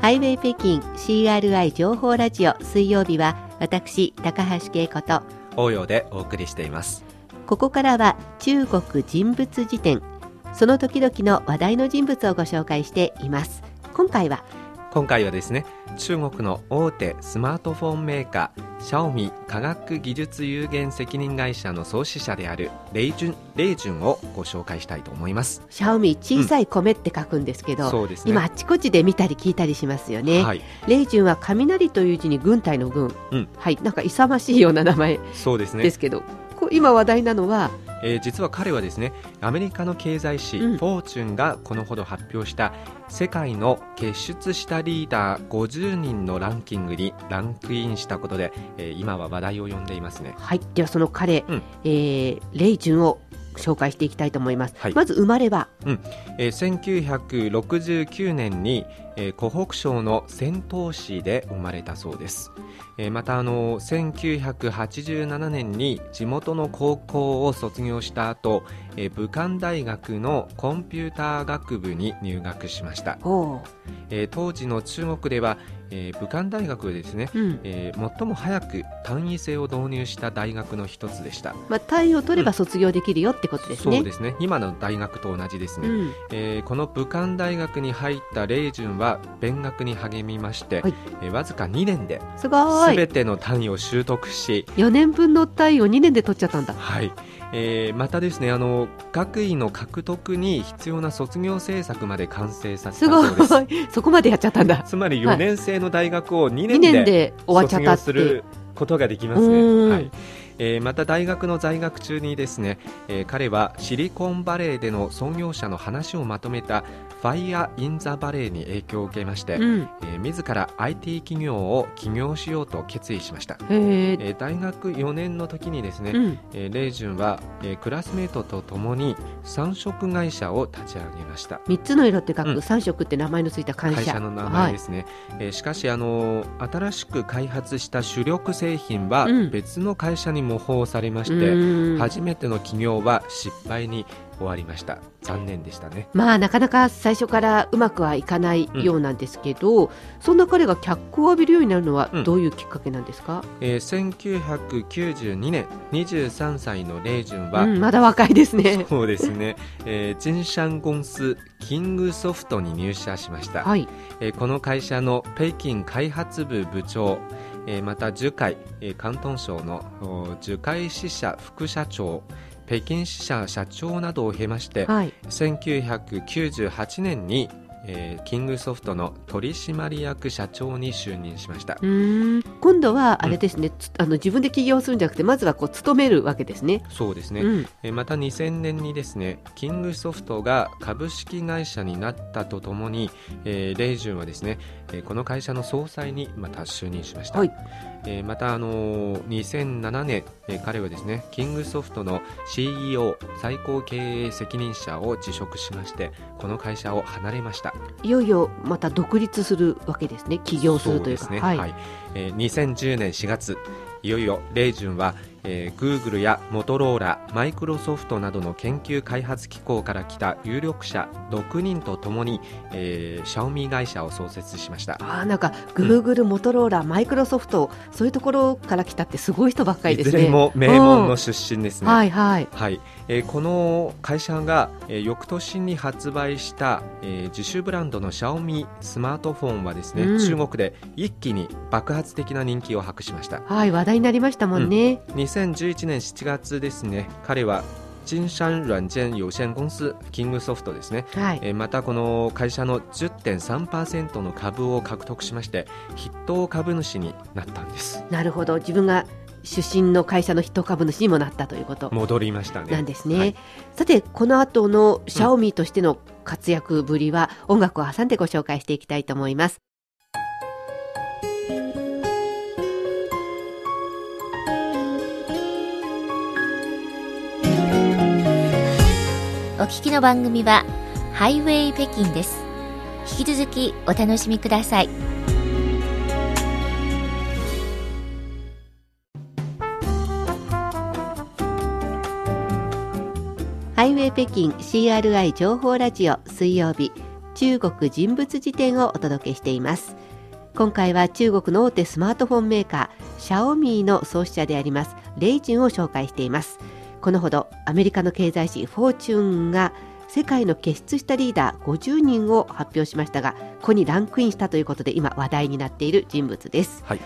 ハイウェイ北京 CRI 情報ラジオ水曜日は私高橋恵子と応用でお送りしています。ここからは中国人物辞典。その時々の話題の人物をご紹介しています。今回は今回はですね中国の大手スマートフォンメーカーシャオミ科学技術有限責任会社の創始者であるレイジュンレイジュンをご紹介したいと思います。シャオミ小さい米って書くんですけど、うんそうですね。今あちこちで見たり聞いたりしますよね、はい。レイジュンは雷という字に軍隊の軍、うん。はい。なんか勇ましいような名前そうですね。ですけど、こう今話題なのはえー実は彼はですねアメリカの経済誌、うん。フォーチュンがこのほど発表した世界の傑出したリーダー50人のランキングにランクインしたことで、えー今は話題を呼んでいますね。はい。ではその彼、うん。えーレイジュンを紹介していきたいと思います、はい。まず生まれは？えー1969年に、えー湖北省の仙東市で生まれたそうです、えーまたあの1987年に地元の高校を卒業した後、えー武漢大学のコンピューター学部に入学しました、えー当時の中国では、えー武漢大学はですね、うん。えー最も早く単位制を導入した大学の一つでした。まあ、単位を取れば卒業できるよってことですね、そうですね。今の大学と同じですね、うん。えーこの武漢大学に入ったレイジュンは勉学に励みまして、はい。えーわずか2年ですごい。全ての単位を習得し、4年分の単位を2年で取っちゃったんだ。はい。えーまたですねあの学位の獲得に必要な卒業制作まで完成させたそうです。い。そこまでやっちゃったんだ。つまり4年生の大学を2 2年で年で終わっちゃ卒ったって。業することができますうん。ね、はいえーまた大学の在学中にですね、えー彼はシリコンバレーでの創業者の話をまとめたファイア・イン・ザ・バレーに影響を受けまして、うん。えー自ら IT 企業を起業しようと決意しました、へええー大学4年の時にですね、うん。えーレイジュンは、えークラスメートと共に三色会社を立ち上げました。3つの色って書く、うん。3色って名前のついた会社。会社の名前ですね、えーしかしあの新しく開発した主力製品はうん。別の会社に模倣されまはい、して、うん。初めての起業は失敗に終わりました。残念でしたね。まあなかなか最初からうまくはいかないようなんですけど、そんな彼が脚光を浴びるようになるのはうん。どういうきっかけなんですか、えー1992年23歳のレイジュンは、うん、まだ若いですね。そうですね、えー、金山公司キングソフトに入社しました、はい。えーこの会社の北京開発部部長、えーまた樹海、えー広東省のお樹海支社副社長北京支社社長などを経まして、はい。1998年に、えーキングソフトの取締役社長に就任しました。今度はあれですね、つあの自分で起業するんじゃなくてまずはこう勤めるわけですね。そうですね、うん、えーまた2000年にですねキングソフトが株式会社になったとともに、えーレイジュンはですね、えーこの会社の総裁にまた就任しました、はいえーまた、あのー2007年、えー彼はですねキングソフトの CEO 最高経営責任者を辞職しましてこの会社を離れました。いよいよまた独立するわけですね。起業するというか。そうですね、はい。はい。えー2010年4月いよいよレイジュンは、えー、Google やモトローラマイクロソフトなどの研究開発機構から来た有力者6人とともに、えー、シャオミ会社を創設しました。あーなんかグーグル、モトローラマイクロソフトそういうところから来たってすごい人ばっかりですね。いずれも名門の出身ですね、はいはい。はい。えーこの会社が、えー翌年に発売した、えー自主ブランドのシャオミスマートフォンはですね、うん。中国で一気に爆発的な人気を博しました。はい話題になりましたもんね。2011年7月ですね彼は金山軟件有限公司キングソフトですね、はい。えーまたこの会社の10.3%の株を獲得しまして筆頭株主になったんです。なるほど。自分が出身の会社の筆頭株主にもなったということ。戻りましたね。なんですね。はい。さてこの後のシャオミとしての活躍ぶりは音楽を挟んでご紹介していきたいと思います。聞きの番組はハイウェイ北京です。引き続きお楽しみください。ハイウェイ北京 CRI 情報ラジオ水曜日中国人物辞典をお届けしています。今回は中国の大手スマートフォンメーカーシャオミーの創始者でありますレイジンを紹介しています。このほどアメリカの経済誌フォーチュンが世界の傑出したリーダー50人を発表しましたがここにランクインしたということで今話題になっている人物です、はい。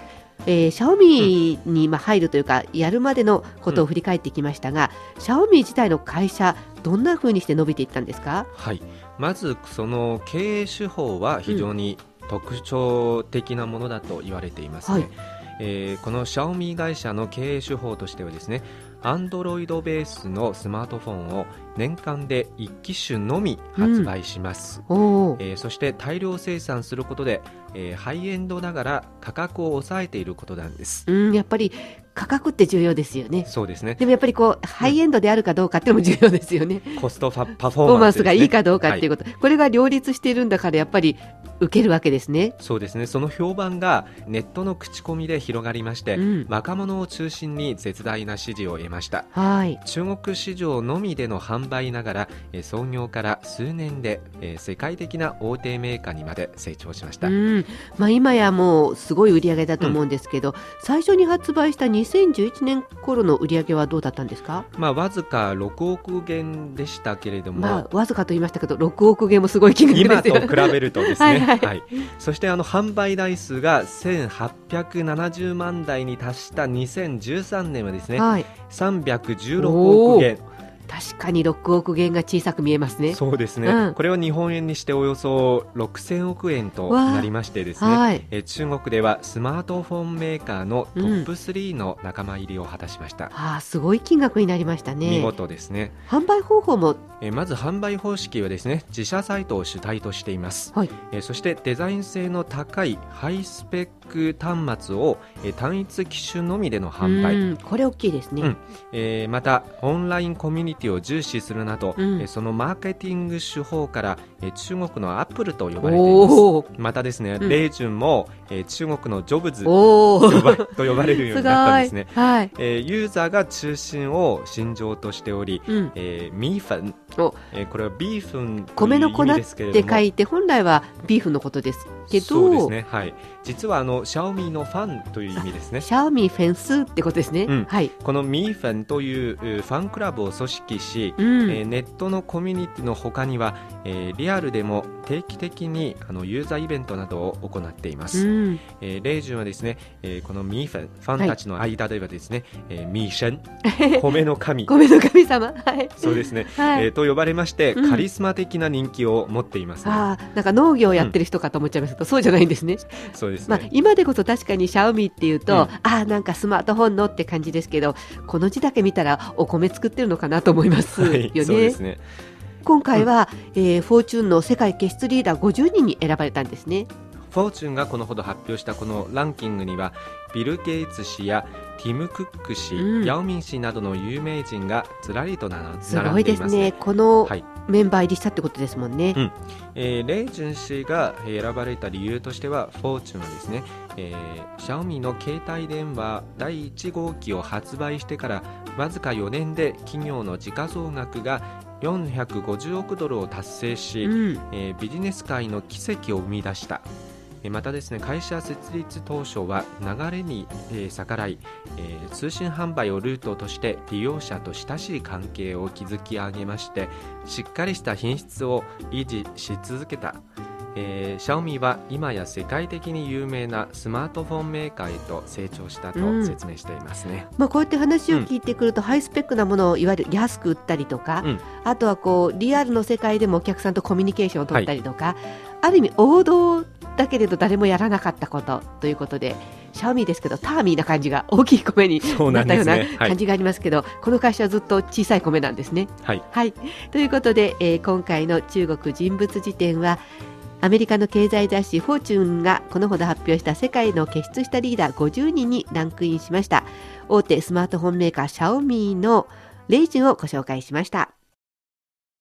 えー、シャオミにまあ入るというか、やるまでのことを振り返ってきましたが、うん、シャオミ自体の会社どんなふうにして伸びていったんですか？はい。まずその経営手法は非常に特徴的なものだと言われていますね、はい。えー、このシャオミ会社の経営手法としてはですねアンドロイドベースのスマートフォンを年間で1機種のみ発売します、うん、えー、そして大量生産することで、えー、ハイエンドながら価格を抑えていることなんです、うん、やっぱり価格って重要ですよね。そうですね。でもやっぱりこう、ハイエンドであるかどうかっても重要ですよね。コストパフォーマンス、がいいかどうかっていうこと、はい、これが両立しているんだからやっぱり受けるわけですね。そうですね。その評判がネットの口コミで広がりまして、うん、若者を中心に絶大な支持を得ました。はい。中国市場のみでの販売ながら、え創業から数年で、え世界的な大手メーカーにまで成長しました。うん。まあ今やもうすごい売り上げだと思うんですけど、うん、最初に発売した2011年頃の売り上げはどうだったんですか？まあわずか6億元でしたけれども、まあわずかと言いましたけど6億元もすごい金額ですよ。今と比べるとですね。はいはい。はい、そしてあの販売台数が1870万台に達した2013年はですね、はい、316億元確かに6億元が小さく見えますね。そうですね、うん、これは日本円にしておよそ6000億円となりましてですね、はい、え中国ではスマートフォンメーカーのトップ3の仲間入りを果たしました、うん、あすごい金額になりましたね。見事ですね。販売方法も？えまず販売方式はですね自社サイトを主体としています、はい、えそしてデザイン性の高いハイスペック端末を、え単一機種のみでの販売。これ大きいですね、うん、えー、またオンラインコミュニティを重視するなど、うん、そのマーケティング手法から中国のアップルと呼ばれています。またですね、うん、レイジュンも中国のジョブズと呼ばれるようになったんですね。す、はい、えー、ユーザーが中心を心情としており、うん、えー、ミーファン。えー、これはビーフン米の粉って書いて本来はビーフのことですけど。そうですね。はい。実はあのシャオミのファンという意味ですね。シャオミフェンスってことですね、うん、はい。このミーフェンというファンクラブを組織し、うん、えー、ネットのコミュニティのほかには、えー、リアルでも定期的にあのユーザーイベントなどを行っています、うん、えー、レイジュンはですね、えー、このミーフェンファンたちの間ではですね、はい、えー、ミーシェン 米の神。米の神様。はい。そうですね、はい、えー、と呼ばれまして、カリスマ的な人気を持っています、ね、あなんか農業をやってる人かと思っちゃいますけど、そうじゃないんですね。そうです、ね、まあ、今でこそ確かにシャオミっていうと、うん、ああなんかスマートフォンのって感じですけどこの字だけ見たらお米作ってるのかなと思いますよね。はい、そうですね今回は、うん、えー、フォーチュンの世界傑出リーダー50人に選ばれたんですね。フォーチュンがこのほど発表したこのランキングにはビル・ゲイツ氏やティム・クック氏、うん、ヤオミン氏などの有名人がずらりと並んでいます、ね、すごいですね。このメンバー入りしたってことですもんね、うん、えー、レイジュン氏が選ばれた理由としてはフォーチュンはですね、えー、シャオミの携帯電話第1号機を発売してからわずか4年で企業の時価総額が450億ドルを達成し、うん、えー、ビジネス界の奇跡を生み出した。またですね会社設立当初は流れに、え逆らい、え通信販売をルートとして利用者と親しい関係を築き上げましてしっかりした品質を維持し続けたえー、シャオミは今や世界的に有名なスマートフォンメーカーへと成長したと説明していますね、うん、まあ、こうやって話を聞いてくると、うん、ハイスペックなものをいわゆる安く売ったりとか、うん、あとはこうリアルの世界でもお客さんとコミュニケーションを取ったりとか、はい、ある意味王道だけれど誰もやらなかったことということでシャオミーですけどターミーな感じが大きい米になったような感じがありますけど、ねはい、この会社はずっと小さい米なんですね。はい、はい、ということで、えー、今回の中国人物辞典はアメリカの経済雑誌「フォーチュン」がこのほど発表した世界の傑出したリーダー50人にランクインしました大手スマートフォンメーカーシャオミーのレイジンをご紹介しました。